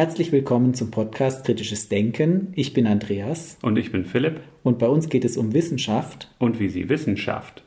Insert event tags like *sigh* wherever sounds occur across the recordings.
Herzlich willkommen zum Podcast Kritisches Denken. Ich bin Andreas. Und ich bin Philipp. Und bei uns geht es um Wissenschaft. Und wie sie Wissenschaft.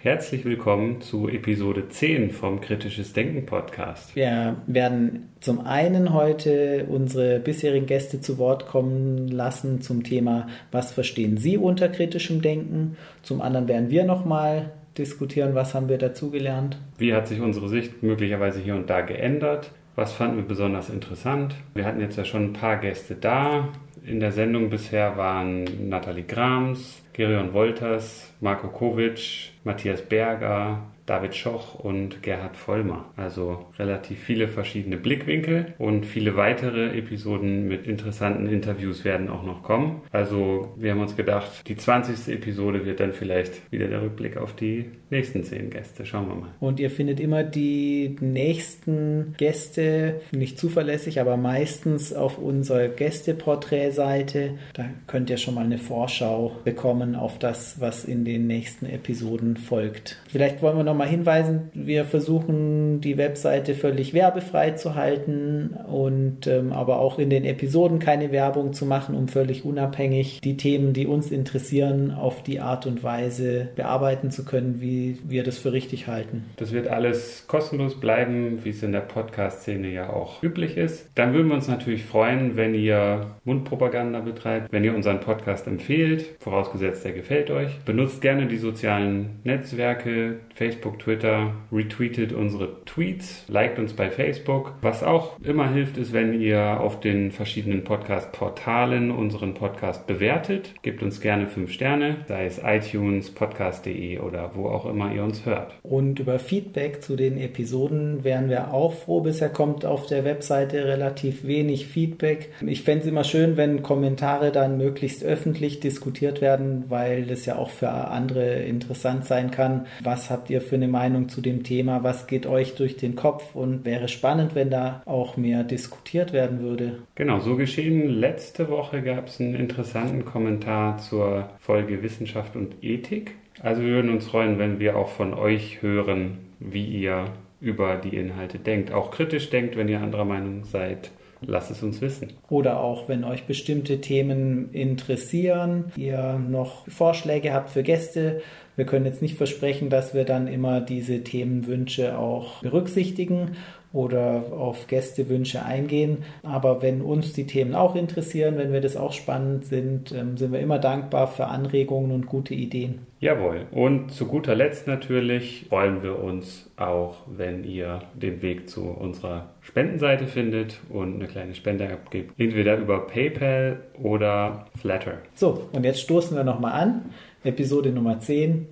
Herzlich willkommen zu Episode 10 vom Kritisches Denken Podcast. Wir werden zum einen heute unsere bisherigen Gäste zu Wort kommen lassen zum Thema, was verstehen Sie unter kritischem Denken? Zum anderen werden wir nochmal diskutieren, was haben wir dazugelernt. Wie hat sich unsere Sicht möglicherweise hier und da geändert? Was fanden wir besonders interessant? Wir hatten jetzt ja schon ein paar Gäste da. In der Sendung bisher waren Nathalie Grams, Gerion Wolters, Marco Kovic, Matthias Berger, David Schoch und Gerhard Vollmer. Also relativ viele verschiedene Blickwinkel und viele weitere Episoden mit interessanten Interviews werden auch noch kommen. Also wir haben uns gedacht, die 20. Episode wird dann vielleicht wieder der Rückblick auf die nächsten zehn Gäste. Schauen wir mal. Und ihr findet immer die nächsten Gäste, nicht zuverlässig, aber meistens auf unserer Gästeporträtseite. Da könnt ihr schon mal eine Vorschau bekommen auf das, was in den nächsten Episoden folgt. Vielleicht wollen wir noch nochmal hinweisen, wir versuchen die Webseite völlig werbefrei zu halten und ähm, aber auch in den Episoden keine Werbung zu machen, um völlig unabhängig die Themen, die uns interessieren, auf die Art und Weise bearbeiten zu können, wie wir das für richtig halten. Das wird alles kostenlos bleiben, wie es in der Podcast-Szene ja auch üblich ist. Dann würden wir uns natürlich freuen, wenn ihr Mundpropaganda betreibt, wenn ihr unseren Podcast empfehlt, vorausgesetzt der gefällt euch. Benutzt gerne die sozialen Netzwerke, Facebook, Facebook, Twitter, retweetet unsere Tweets, liked uns bei Facebook. Was auch immer hilft, ist, wenn ihr auf den verschiedenen Podcast-Portalen unseren Podcast bewertet. Gebt uns gerne fünf Sterne, sei es iTunes, podcast.de oder wo auch immer ihr uns hört. Und über Feedback zu den Episoden wären wir auch froh. Bisher kommt auf der Webseite relativ wenig Feedback. Ich fände es immer schön, wenn Kommentare dann möglichst öffentlich diskutiert werden, weil das ja auch für andere interessant sein kann. Was habt ihr für eine Meinung zu dem Thema? Was geht euch durch den Kopf? Und wäre spannend, wenn da auch mehr diskutiert werden würde. Genau, so geschehen. Letzte Woche gab es einen interessanten Kommentar zur Folge Wissenschaft und Ethik. Also wir würden uns freuen, wenn wir auch von euch hören, wie ihr über die Inhalte denkt. Auch kritisch denkt, wenn ihr anderer Meinung seid. Lasst es uns wissen. Oder auch, wenn euch bestimmte Themen interessieren, ihr noch Vorschläge habt für Gäste. Wir können jetzt nicht versprechen, dass wir dann immer diese Themenwünsche auch berücksichtigen oder auf Gästewünsche eingehen. Aber wenn uns die Themen auch interessieren, wenn wir das auch spannend sind, ähm, sind wir immer dankbar für Anregungen und gute Ideen. Jawohl. Und zu guter Letzt natürlich freuen wir uns auch, wenn ihr den Weg zu unserer Spendenseite findet und eine kleine Spende abgibt. Entweder über PayPal oder Flatter. So, und jetzt stoßen wir nochmal an. Episode Nummer 10.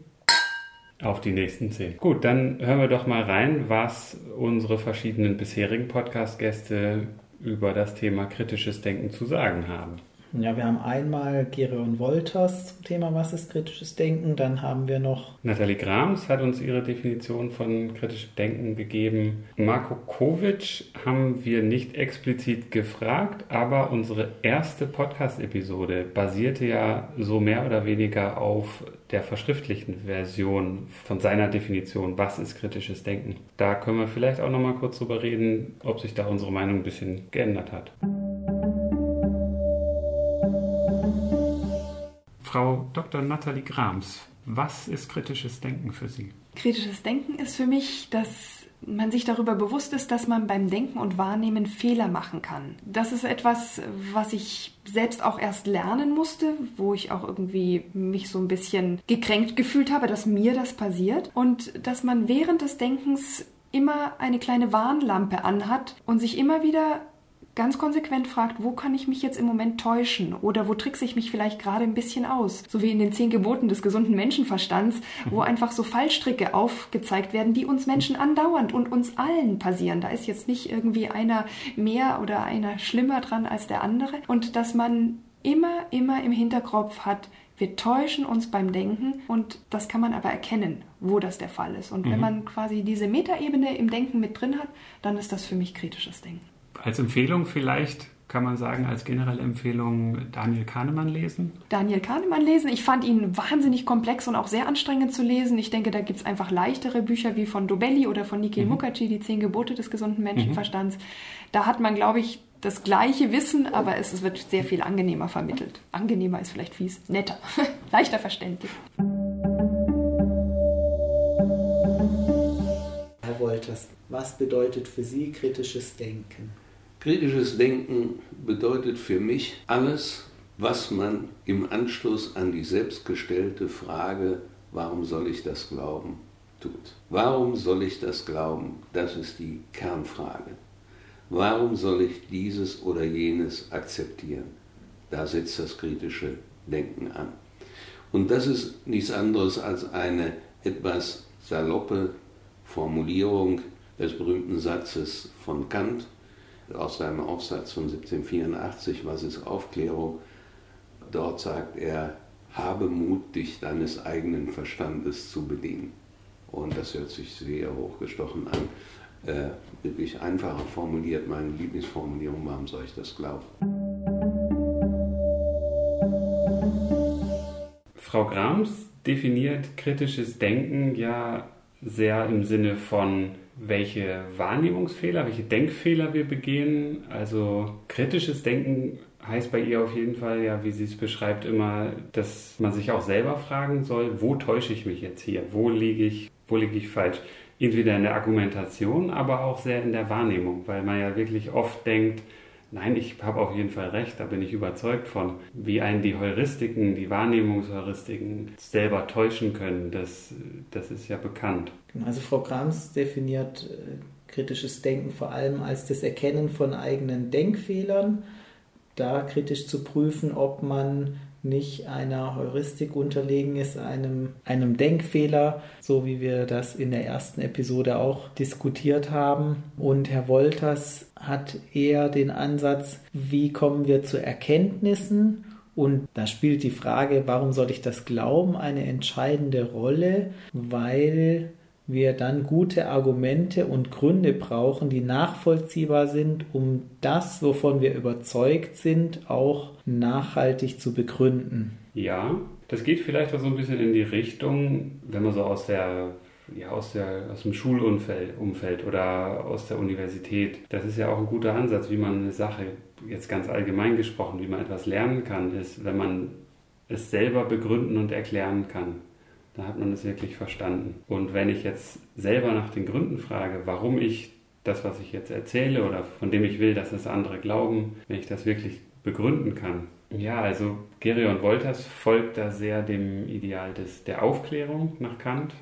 Auf die nächsten 10. Gut, dann hören wir doch mal rein, was unsere verschiedenen bisherigen Podcast-Gäste über das Thema kritisches Denken zu sagen haben. Ja, wir haben einmal Gereon Wolters zum Thema Was ist kritisches Denken. Dann haben wir noch. Nathalie Grams hat uns ihre Definition von kritischem Denken gegeben. Marco Kovic haben wir nicht explizit gefragt, aber unsere erste Podcast-Episode basierte ja so mehr oder weniger auf der verschriftlichten Version von seiner Definition, was ist kritisches Denken. Da können wir vielleicht auch noch mal kurz drüber reden, ob sich da unsere Meinung ein bisschen geändert hat. Frau Dr. Nathalie Grams, was ist kritisches Denken für Sie? Kritisches Denken ist für mich, dass man sich darüber bewusst ist, dass man beim Denken und Wahrnehmen Fehler machen kann. Das ist etwas, was ich selbst auch erst lernen musste, wo ich auch irgendwie mich so ein bisschen gekränkt gefühlt habe, dass mir das passiert und dass man während des Denkens immer eine kleine Warnlampe anhat und sich immer wieder ganz konsequent fragt, wo kann ich mich jetzt im Moment täuschen oder wo trickse ich mich vielleicht gerade ein bisschen aus, so wie in den zehn Geboten des gesunden Menschenverstands, wo mhm. einfach so Fallstricke aufgezeigt werden, die uns Menschen andauernd und uns allen passieren. Da ist jetzt nicht irgendwie einer mehr oder einer schlimmer dran als der andere und dass man immer, immer im Hinterkopf hat, wir täuschen uns beim Denken und das kann man aber erkennen, wo das der Fall ist. Und mhm. wenn man quasi diese Metaebene im Denken mit drin hat, dann ist das für mich kritisches Denken als Empfehlung vielleicht kann man sagen, als generelle Empfehlung Daniel Kahnemann lesen? Daniel Kahnemann lesen. Ich fand ihn wahnsinnig komplex und auch sehr anstrengend zu lesen. Ich denke, da gibt es einfach leichtere Bücher wie von Dobelli oder von Nikhil mhm. Mukherjee, Die Zehn Gebote des gesunden Menschenverstands. Mhm. Da hat man, glaube ich, das gleiche Wissen, aber es wird sehr viel angenehmer vermittelt. Angenehmer ist vielleicht fies, netter, *laughs* leichter verständlich. Herr Wolters, was bedeutet für Sie kritisches Denken? Kritisches Denken bedeutet für mich alles, was man im Anschluss an die selbstgestellte Frage, warum soll ich das glauben, tut. Warum soll ich das glauben? Das ist die Kernfrage. Warum soll ich dieses oder jenes akzeptieren? Da setzt das kritische Denken an. Und das ist nichts anderes als eine etwas saloppe Formulierung des berühmten Satzes von Kant aus seinem Aufsatz von 1784, Was ist Aufklärung? Dort sagt er, habe Mut, dich deines eigenen Verstandes zu bedienen. Und das hört sich sehr hochgestochen an äh, wirklich einfacher formuliert, meine Lieblingsformulierung, warum soll ich das glauben? Frau Grams definiert kritisches Denken ja sehr im Sinne von, welche Wahrnehmungsfehler, welche Denkfehler wir begehen. Also kritisches Denken heißt bei ihr auf jeden Fall ja, wie sie es beschreibt, immer, dass man sich auch selber fragen soll, wo täusche ich mich jetzt hier? Wo liege ich, wo liege ich falsch? entweder in der Argumentation, aber auch sehr in der Wahrnehmung, weil man ja wirklich oft denkt, nein, ich habe auf jeden Fall recht, da bin ich überzeugt von, wie einen die Heuristiken, die Wahrnehmungsheuristiken selber täuschen können, das, das ist ja bekannt. Genau, also Frau Grams definiert äh, kritisches Denken vor allem als das Erkennen von eigenen Denkfehlern, da kritisch zu prüfen, ob man nicht einer Heuristik unterlegen ist, einem, einem Denkfehler, so wie wir das in der ersten Episode auch diskutiert haben. Und Herr Wolters hat eher den Ansatz, wie kommen wir zu Erkenntnissen und da spielt die Frage, warum soll ich das glauben, eine entscheidende Rolle, weil wir dann gute Argumente und Gründe brauchen, die nachvollziehbar sind, um das, wovon wir überzeugt sind, auch nachhaltig zu begründen. Ja, das geht vielleicht auch so ein bisschen in die Richtung, wenn man so aus der ja, aus, der, aus dem Schulumfeld Umfeld oder aus der Universität. Das ist ja auch ein guter Ansatz, wie man eine Sache, jetzt ganz allgemein gesprochen, wie man etwas lernen kann, ist, wenn man es selber begründen und erklären kann. Da hat man es wirklich verstanden. Und wenn ich jetzt selber nach den Gründen frage, warum ich das, was ich jetzt erzähle oder von dem ich will, dass es andere glauben, wenn ich das wirklich begründen kann. Ja, also Gerion Wolters folgt da sehr dem Ideal des, der Aufklärung nach Kant.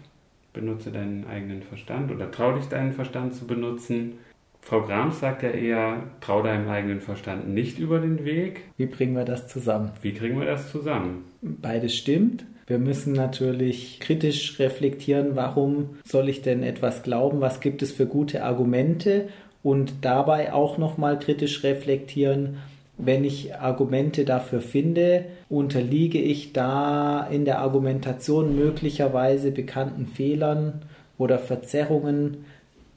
Benutze deinen eigenen Verstand oder trau dich deinen Verstand zu benutzen. Frau Grams sagt ja eher, trau deinem eigenen Verstand nicht über den Weg. Wie bringen wir das zusammen? Wie kriegen wir das zusammen? Beides stimmt. Wir müssen natürlich kritisch reflektieren, warum soll ich denn etwas glauben, was gibt es für gute Argumente und dabei auch nochmal kritisch reflektieren, wenn ich Argumente dafür finde, unterliege ich da in der Argumentation möglicherweise bekannten Fehlern oder Verzerrungen,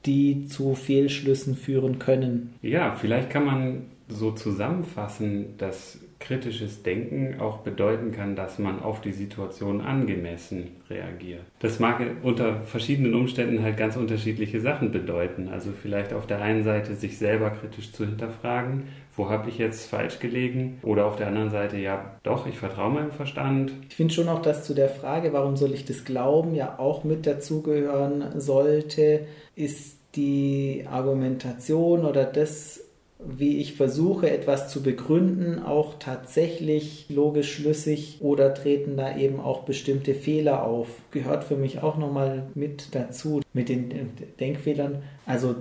die zu Fehlschlüssen führen können. Ja, vielleicht kann man so zusammenfassen, dass kritisches Denken auch bedeuten kann, dass man auf die Situation angemessen reagiert. Das mag unter verschiedenen Umständen halt ganz unterschiedliche Sachen bedeuten. Also vielleicht auf der einen Seite sich selber kritisch zu hinterfragen, wo habe ich jetzt falsch gelegen? Oder auf der anderen Seite, ja, doch, ich vertraue meinem Verstand. Ich finde schon auch, dass zu der Frage, warum soll ich das glauben, ja auch mit dazugehören sollte, ist die Argumentation oder das, wie ich versuche, etwas zu begründen, auch tatsächlich logisch schlüssig oder treten da eben auch bestimmte Fehler auf. Gehört für mich auch nochmal mit dazu, mit den Denkfehlern. Also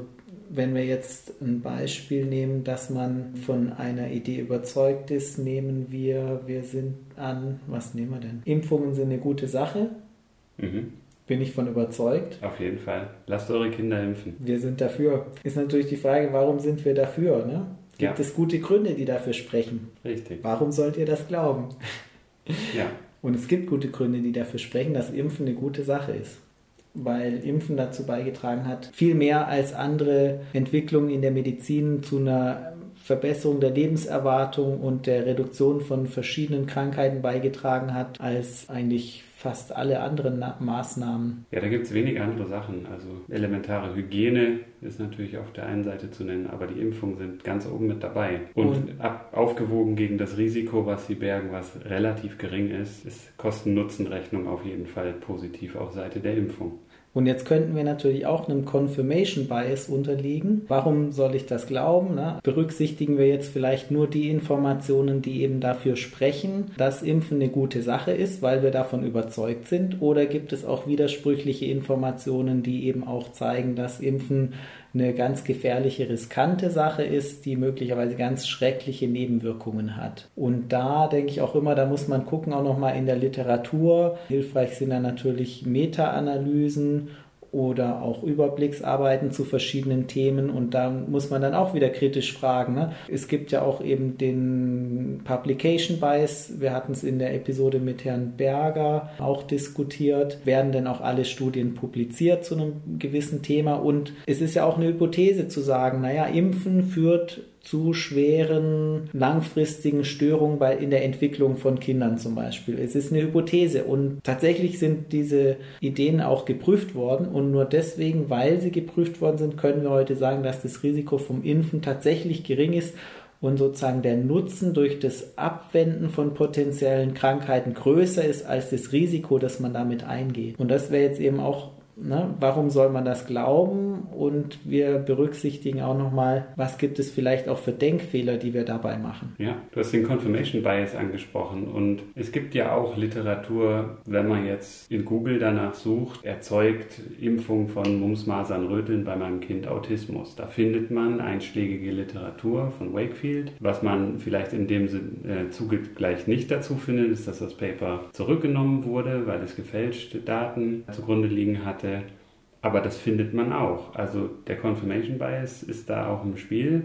wenn wir jetzt ein Beispiel nehmen, dass man von einer Idee überzeugt ist, nehmen wir, wir sind an, was nehmen wir denn? Impfungen sind eine gute Sache. Mhm. Bin ich von überzeugt. Auf jeden Fall. Lasst eure Kinder impfen. Wir sind dafür. Ist natürlich die Frage, warum sind wir dafür? Ne? Gibt ja. es gute Gründe, die dafür sprechen? Richtig. Warum sollt ihr das glauben? Ja. Und es gibt gute Gründe, die dafür sprechen, dass Impfen eine gute Sache ist. Weil Impfen dazu beigetragen hat, viel mehr als andere Entwicklungen in der Medizin zu einer Verbesserung der Lebenserwartung und der Reduktion von verschiedenen Krankheiten beigetragen hat als eigentlich fast alle anderen Maßnahmen. Ja, da gibt es wenig andere Sachen. Also elementare Hygiene ist natürlich auf der einen Seite zu nennen, aber die Impfungen sind ganz oben mit dabei. Und, und ab, aufgewogen gegen das Risiko, was sie bergen, was relativ gering ist, ist Kosten-Nutzen-Rechnung auf jeden Fall positiv auf Seite der Impfung. Und jetzt könnten wir natürlich auch einem Confirmation Bias unterliegen. Warum soll ich das glauben? Ne? Berücksichtigen wir jetzt vielleicht nur die Informationen, die eben dafür sprechen, dass Impfen eine gute Sache ist, weil wir davon überzeugt sind? Oder gibt es auch widersprüchliche Informationen, die eben auch zeigen, dass Impfen eine ganz gefährliche, riskante Sache ist, die möglicherweise ganz schreckliche Nebenwirkungen hat. Und da denke ich auch immer, da muss man gucken, auch nochmal in der Literatur. Hilfreich sind da natürlich Meta-Analysen oder auch Überblicksarbeiten zu verschiedenen Themen und da muss man dann auch wieder kritisch fragen. Ne? Es gibt ja auch eben den Publication Bias, wir hatten es in der Episode mit Herrn Berger auch diskutiert, werden denn auch alle Studien publiziert zu einem gewissen Thema und es ist ja auch eine Hypothese zu sagen, naja, Impfen führt zu schweren langfristigen Störungen bei, in der Entwicklung von Kindern zum Beispiel. Es ist eine Hypothese und tatsächlich sind diese Ideen auch geprüft worden und nur deswegen, weil sie geprüft worden sind, können wir heute sagen, dass das Risiko vom Impfen tatsächlich gering ist und sozusagen der Nutzen durch das Abwenden von potenziellen Krankheiten größer ist als das Risiko, das man damit eingeht. Und das wäre jetzt eben auch Ne? Warum soll man das glauben? Und wir berücksichtigen auch nochmal, was gibt es vielleicht auch für Denkfehler, die wir dabei machen. Ja, du hast den Confirmation Bias angesprochen und es gibt ja auch Literatur, wenn man jetzt in Google danach sucht, erzeugt Impfung von Mumps, Masern, Röteln bei meinem Kind Autismus. Da findet man einschlägige Literatur von Wakefield. Was man vielleicht in dem äh, Zuge gleich nicht dazu findet, ist, dass das Paper zurückgenommen wurde, weil es gefälschte Daten zugrunde liegen hatte hatte. Aber das findet man auch. Also der Confirmation Bias ist da auch im Spiel.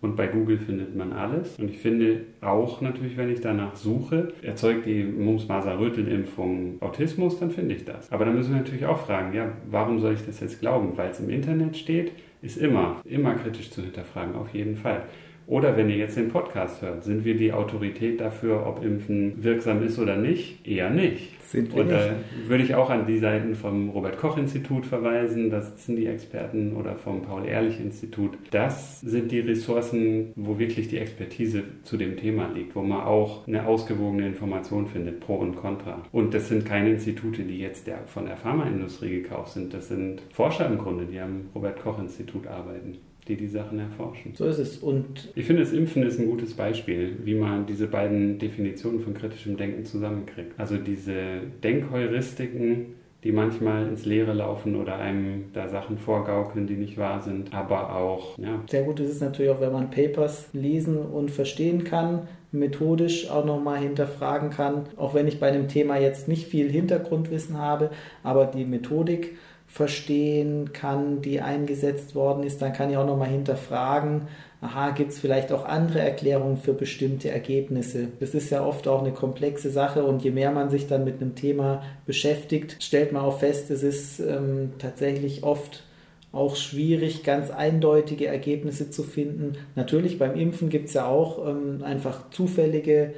Und bei Google findet man alles. Und ich finde auch natürlich, wenn ich danach suche, erzeugt die Mumps-Masern-Röteln-Impfung Autismus, dann finde ich das. Aber dann müssen wir natürlich auch fragen, ja, warum soll ich das jetzt glauben? Weil es im Internet steht, ist immer, immer kritisch zu hinterfragen, auf jeden Fall. Oder wenn ihr jetzt den Podcast hört, sind wir die Autorität dafür, ob Impfen wirksam ist oder nicht? Eher nicht. Sind wir Und da würde ich auch an die Seiten vom Robert-Koch-Institut verweisen, da sitzen die Experten, oder vom Paul-Ehrlich-Institut. Das sind die Ressourcen, wo wirklich die Expertise zu dem Thema liegt, wo man auch eine ausgewogene Information findet, pro und contra. Und das sind keine Institute, die jetzt der, von der Pharmaindustrie gekauft sind. Das sind Forscher im Grunde, die am Robert-Koch-Institut arbeiten die die Sachen erforschen. So ist es. Und ich finde, das Impfen ist ein gutes Beispiel, wie man diese beiden Definitionen von kritischem Denken zusammenkriegt. Also diese Denkheuristiken, die manchmal ins Leere laufen oder einem da Sachen vorgaukeln, die nicht wahr sind, aber auch, ja. Sehr gut ist es natürlich auch, wenn man Papers lesen und verstehen kann, methodisch auch nochmal hinterfragen kann, auch wenn ich bei dem Thema jetzt nicht viel Hintergrundwissen habe, aber die Methodik verstehen kann, die eingesetzt worden ist, dann kann ich auch nochmal hinterfragen, aha, gibt es vielleicht auch andere Erklärungen für bestimmte Ergebnisse. Das ist ja oft auch eine komplexe Sache und je mehr man sich dann mit einem Thema beschäftigt, stellt man auch fest, es ist ähm, tatsächlich oft auch schwierig, ganz eindeutige Ergebnisse zu finden. Natürlich beim Impfen gibt es ja auch ähm, einfach zufällige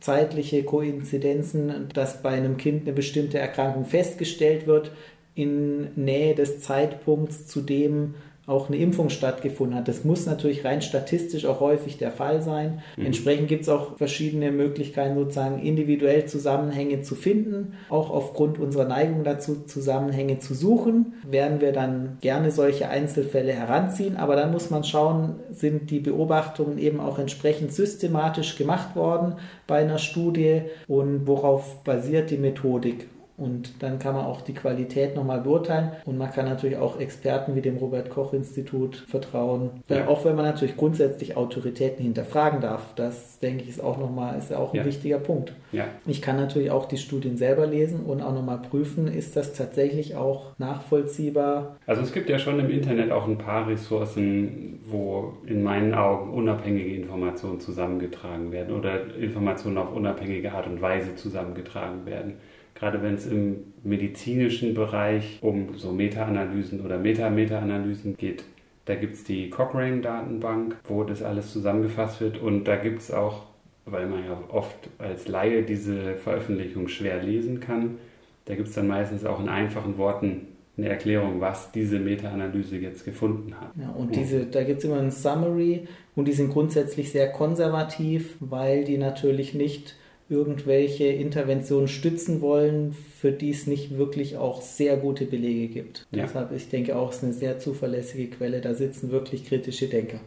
zeitliche Koinzidenzen, dass bei einem Kind eine bestimmte Erkrankung festgestellt wird in Nähe des Zeitpunkts, zu dem auch eine Impfung stattgefunden hat. Das muss natürlich rein statistisch auch häufig der Fall sein. Mhm. Entsprechend gibt es auch verschiedene Möglichkeiten, sozusagen individuell Zusammenhänge zu finden. Auch aufgrund unserer Neigung dazu, Zusammenhänge zu suchen, werden wir dann gerne solche Einzelfälle heranziehen. Aber dann muss man schauen, sind die Beobachtungen eben auch entsprechend systematisch gemacht worden bei einer Studie und worauf basiert die Methodik. Und dann kann man auch die Qualität nochmal beurteilen. Und man kann natürlich auch Experten wie dem Robert-Koch-Institut vertrauen. Ja. Auch wenn man natürlich grundsätzlich Autoritäten hinterfragen darf. Das, denke ich, ist auch nochmal, ist ja auch ein ja. wichtiger Punkt. Ja. Ich kann natürlich auch die Studien selber lesen und auch nochmal prüfen, ist das tatsächlich auch nachvollziehbar. Also es gibt ja schon im Internet auch ein paar Ressourcen, wo in meinen Augen unabhängige Informationen zusammengetragen werden oder Informationen auf unabhängige Art und Weise zusammengetragen werden gerade wenn es im medizinischen Bereich um so Meta-Analysen oder Meta-Meta-Analysen geht, Da gibt es die Cochrane-Datenbank, wo das alles zusammengefasst wird. Und da gibt es auch, weil man ja oft als Laie diese Veröffentlichung schwer lesen kann, da gibt es dann meistens auch in einfachen Worten eine Erklärung, was diese Meta-Analyse jetzt gefunden hat. Ja, und diese, da gibt es immer ein Summary und die sind grundsätzlich sehr konservativ, weil die natürlich nicht irgendwelche Interventionen stützen wollen, für die es nicht wirklich auch sehr gute Belege gibt. Ja. Deshalb, ich denke auch, es ist eine sehr zuverlässige Quelle. Da sitzen wirklich kritische Denker.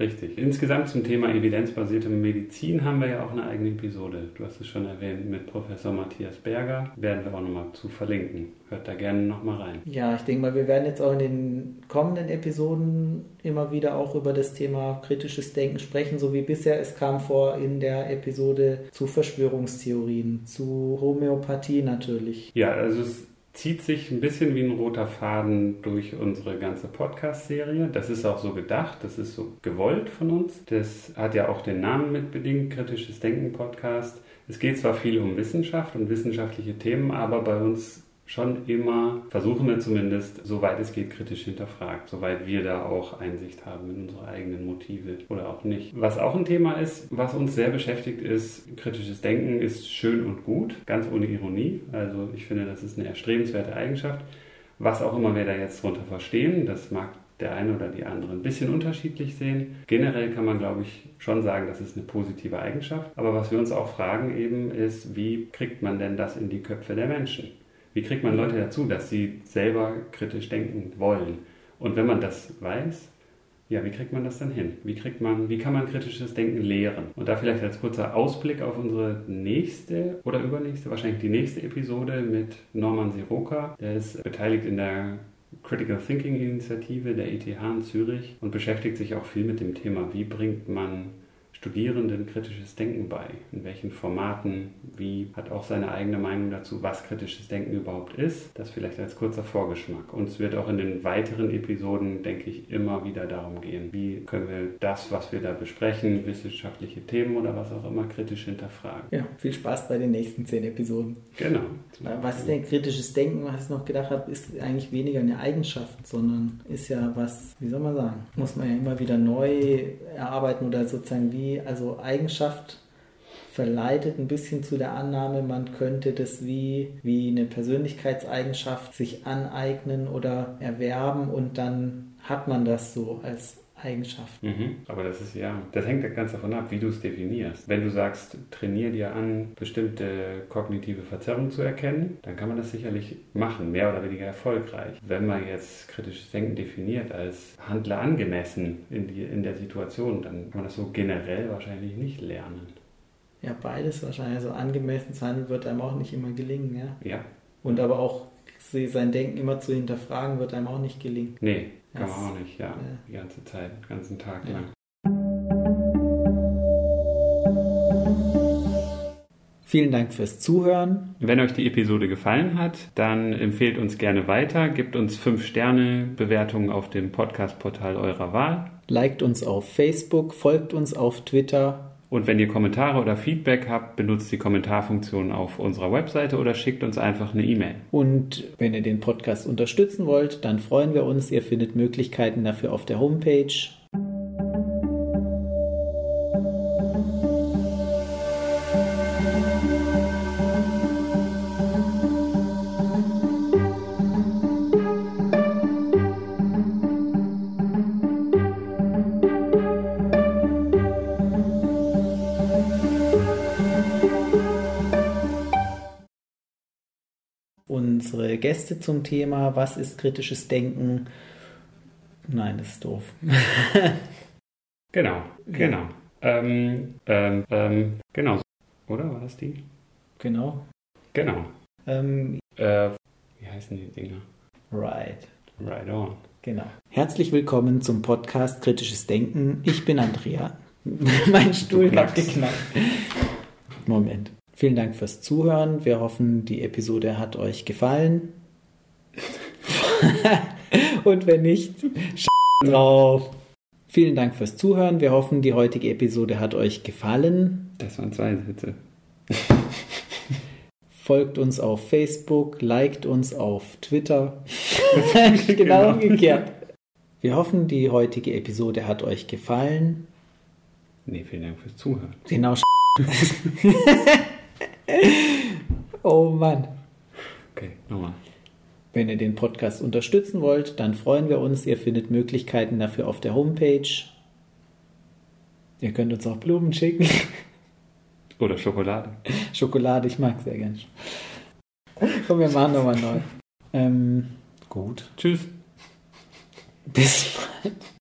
Richtig. Insgesamt zum Thema evidenzbasierte Medizin haben wir ja auch eine eigene Episode. Du hast es schon erwähnt mit Professor Matthias Berger. Werden wir auch nochmal zu verlinken. Hört da gerne nochmal rein. Ja, ich denke mal, wir werden jetzt auch in den kommenden Episoden immer wieder auch über das Thema kritisches Denken sprechen, so wie bisher. Es kam vor in der Episode zu Verschwörungstheorien, zu Homöopathie natürlich. Ja, also es zieht sich ein bisschen wie ein roter Faden durch unsere ganze Podcast-Serie. Das ist auch so gedacht, das ist so gewollt von uns. Das hat ja auch den Namen mitbedingt, Kritisches Denken Podcast. Es geht zwar viel um Wissenschaft und wissenschaftliche Themen, aber bei uns schon immer, versuchen wir zumindest, soweit es geht, kritisch hinterfragt, soweit wir da auch Einsicht haben in unsere eigenen Motive oder auch nicht. Was auch ein Thema ist, was uns sehr beschäftigt, ist, kritisches Denken ist schön und gut, ganz ohne Ironie. Also ich finde, das ist eine erstrebenswerte Eigenschaft. Was auch immer wir da jetzt drunter verstehen, das mag der eine oder die andere ein bisschen unterschiedlich sehen. Generell kann man, glaube ich, schon sagen, das ist eine positive Eigenschaft. Aber was wir uns auch fragen eben ist, wie kriegt man denn das in die Köpfe der Menschen? Wie kriegt man Leute dazu, dass sie selber kritisch denken wollen? Und wenn man das weiß, ja, wie kriegt man das dann hin? Wie kriegt man, wie kann man kritisches Denken lehren? Und da vielleicht als kurzer Ausblick auf unsere nächste oder übernächste, wahrscheinlich die nächste Episode mit Norman Siroka. Der ist beteiligt in der Critical Thinking Initiative der ETH in Zürich und beschäftigt sich auch viel mit dem Thema, wie bringt man Studierenden kritisches Denken bei? In welchen Formaten? Wie hat auch seine eigene Meinung dazu, was kritisches Denken überhaupt ist? Das vielleicht als kurzer Vorgeschmack. Und es wird auch in den weiteren Episoden, denke ich, immer wieder darum gehen, wie können wir das, was wir da besprechen, wissenschaftliche Themen oder was auch immer, kritisch hinterfragen. Ja, viel Spaß bei den nächsten zehn Episoden. Genau. Was ist denn kritisches Denken, was ich noch gedacht habe, ist eigentlich weniger eine Eigenschaft, sondern ist ja was, wie soll man sagen, muss man ja immer wieder neu erarbeiten oder sozusagen wie also Eigenschaft verleitet ein bisschen zu der Annahme, man könnte das wie, wie eine Persönlichkeitseigenschaft sich aneignen oder erwerben und dann hat man das so als Eigenschaft. Mhm, aber das ist ja, das hängt ja ganz davon ab, wie du es definierst. Wenn du sagst, trainier dir an, bestimmte kognitive Verzerrungen zu erkennen, dann kann man das sicherlich machen, mehr oder weniger erfolgreich. Wenn man jetzt kritisches Denken definiert als Handler angemessen in, die, in der Situation, dann kann man das so generell wahrscheinlich nicht lernen. Ja, beides wahrscheinlich. Also angemessen zu handeln wird einem auch nicht immer gelingen, ja. Ja. Und aber auch sein Denken immer zu hinterfragen, wird einem auch nicht gelingen. Nee, auch nicht, ja. Die ganze Zeit, den ganzen Tag lang. Vielen Dank fürs Zuhören. Wenn euch die Episode gefallen hat, dann empfehlt uns gerne weiter, gebt uns 5 Sterne Bewertungen auf dem Podcast-Portal eurer Wahl. Liked uns auf Facebook, folgt uns auf Twitter und wenn ihr Kommentare oder Feedback habt, benutzt die Kommentarfunktion auf unserer Webseite oder schickt uns einfach eine E-Mail. Und wenn ihr den Podcast unterstützen wollt, dann freuen wir uns. Ihr findet Möglichkeiten dafür auf der Homepage Gäste zum Thema, was ist kritisches Denken? Nein, das ist doof. *laughs* genau, genau. Ähm, ähm, ähm, genau. Oder war das die? Genau. Genau. Ähm, äh, wie heißen die Dinger? Right. Right on. Genau. Herzlich willkommen zum Podcast Kritisches Denken. Ich bin Andrea. *laughs* mein Stuhl hat geknackt. Moment. Vielen Dank fürs Zuhören. Wir hoffen, die Episode hat euch gefallen. *laughs* Und wenn nicht, *laughs* drauf. Vielen Dank fürs Zuhören. Wir hoffen, die heutige Episode hat euch gefallen. Das waren zwei Sätze. *laughs* Folgt uns auf Facebook, liked uns auf Twitter. genau umgekehrt. Wir hoffen, die heutige Episode hat euch gefallen. Nee, vielen Dank fürs Zuhören. Genau. oh Mann. Okay, nochmal. Wenn ihr den Podcast unterstützen wollt, dann freuen wir uns. Ihr findet Möglichkeiten dafür auf der Homepage. Ihr könnt uns auch Blumen schicken. *laughs* Oder Schokolade. Schokolade, ich mag sehr gern. Komm, wir machen nochmal neu. Ähm, gut. Tschüss. Bis bald.